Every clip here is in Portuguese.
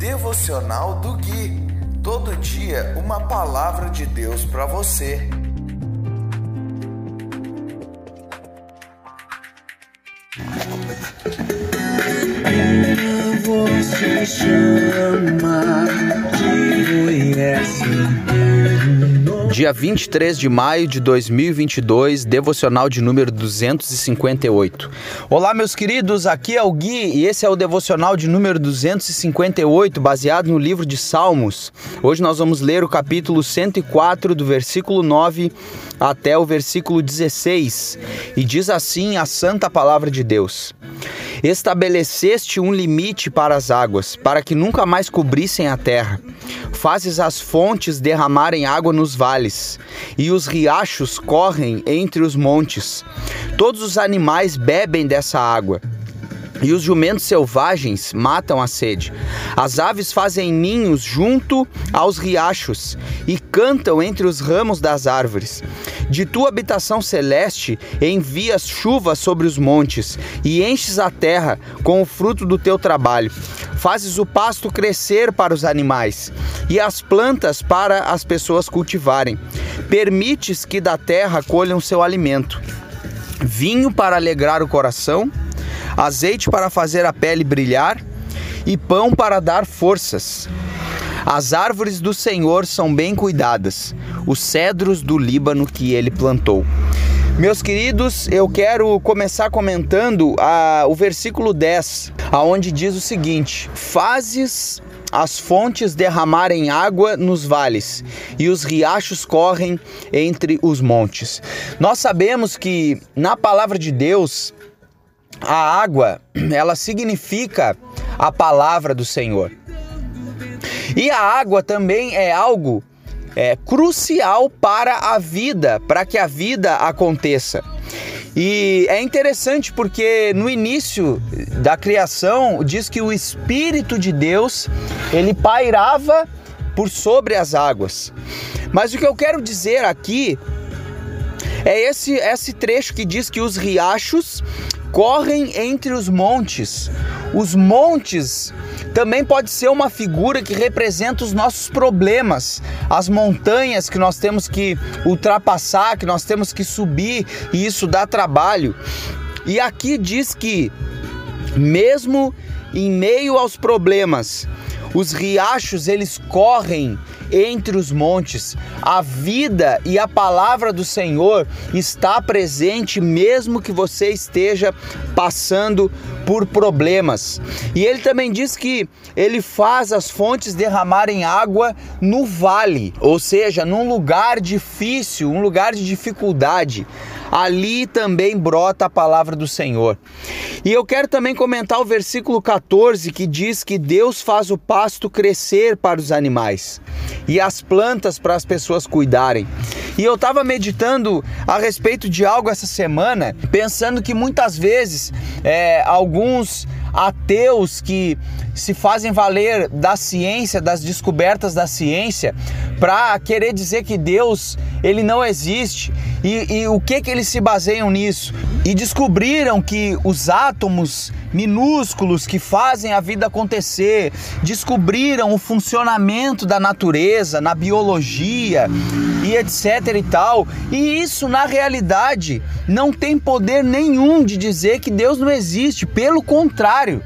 Devocional do Gui. Todo dia uma palavra de Deus para você. Você chama de Dia 23 de maio de 2022, devocional de número 258. Olá, meus queridos, aqui é o Gui e esse é o devocional de número 258, baseado no livro de Salmos. Hoje nós vamos ler o capítulo 104, do versículo 9 até o versículo 16, e diz assim a santa palavra de Deus: Estabeleceste um limite para as águas, para que nunca mais cobrissem a terra. Fazes as fontes derramarem água nos vales, e os riachos correm entre os montes. Todos os animais bebem dessa água e os jumentos selvagens matam a sede. As aves fazem ninhos junto aos riachos e cantam entre os ramos das árvores. De tua habitação celeste envias chuva sobre os montes e enches a terra com o fruto do teu trabalho. Fazes o pasto crescer para os animais e as plantas para as pessoas cultivarem. Permites que da terra colham seu alimento. Vinho para alegrar o coração azeite para fazer a pele brilhar e pão para dar forças. As árvores do Senhor são bem cuidadas, os cedros do Líbano que ele plantou. Meus queridos, eu quero começar comentando a, o versículo 10, aonde diz o seguinte: Fazes as fontes derramarem água nos vales e os riachos correm entre os montes. Nós sabemos que na palavra de Deus a água, ela significa a palavra do Senhor. E a água também é algo é, crucial para a vida, para que a vida aconteça. E é interessante porque no início da criação diz que o Espírito de Deus ele pairava por sobre as águas. Mas o que eu quero dizer aqui é esse, esse trecho que diz que os riachos correm entre os montes. Os montes também pode ser uma figura que representa os nossos problemas, as montanhas que nós temos que ultrapassar, que nós temos que subir, e isso dá trabalho. E aqui diz que, mesmo em meio aos problemas, os riachos eles correm entre os montes. A vida e a palavra do Senhor está presente mesmo que você esteja passando por problemas. E ele também diz que ele faz as fontes derramarem água no vale, ou seja, num lugar difícil, um lugar de dificuldade ali também brota a palavra do Senhor. E eu quero também comentar o versículo 14 que diz que Deus faz o pasto crescer para os animais e as plantas para as pessoas cuidarem. E eu estava meditando a respeito de algo essa semana, pensando que muitas vezes é, alguns ateus que se fazem valer da ciência, das descobertas da ciência, para querer dizer que Deus ele não existe. E, e, o que que eles se baseiam nisso? E descobriram que os átomos minúsculos que fazem a vida acontecer, descobriram o funcionamento da natureza, na biologia e etc e tal. E isso na realidade não tem poder nenhum de dizer que Deus não existe, pelo contrário.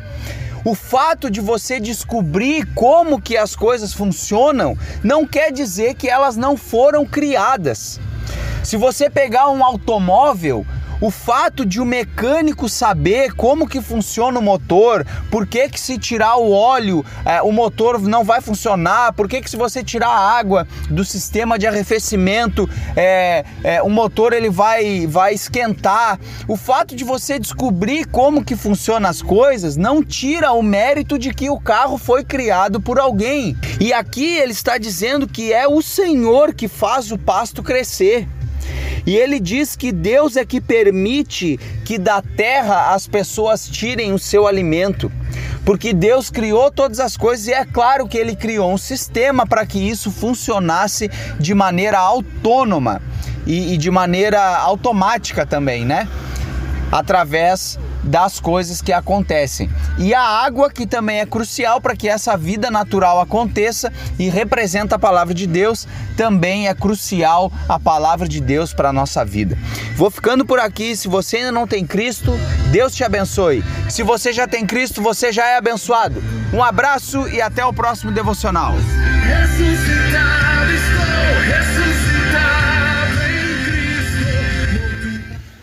O fato de você descobrir como que as coisas funcionam não quer dizer que elas não foram criadas. Se você pegar um automóvel, o fato de o mecânico saber como que funciona o motor, por que que se tirar o óleo é, o motor não vai funcionar, por que que se você tirar a água do sistema de arrefecimento é, é, o motor ele vai, vai esquentar. O fato de você descobrir como que funcionam as coisas não tira o mérito de que o carro foi criado por alguém. E aqui ele está dizendo que é o Senhor que faz o pasto crescer. E ele diz que Deus é que permite que da terra as pessoas tirem o seu alimento. Porque Deus criou todas as coisas e é claro que ele criou um sistema para que isso funcionasse de maneira autônoma e, e de maneira automática também, né? Através das coisas que acontecem. E a água, que também é crucial para que essa vida natural aconteça e representa a palavra de Deus, também é crucial a palavra de Deus para a nossa vida. Vou ficando por aqui. Se você ainda não tem Cristo, Deus te abençoe. Se você já tem Cristo, você já é abençoado. Um abraço e até o próximo devocional.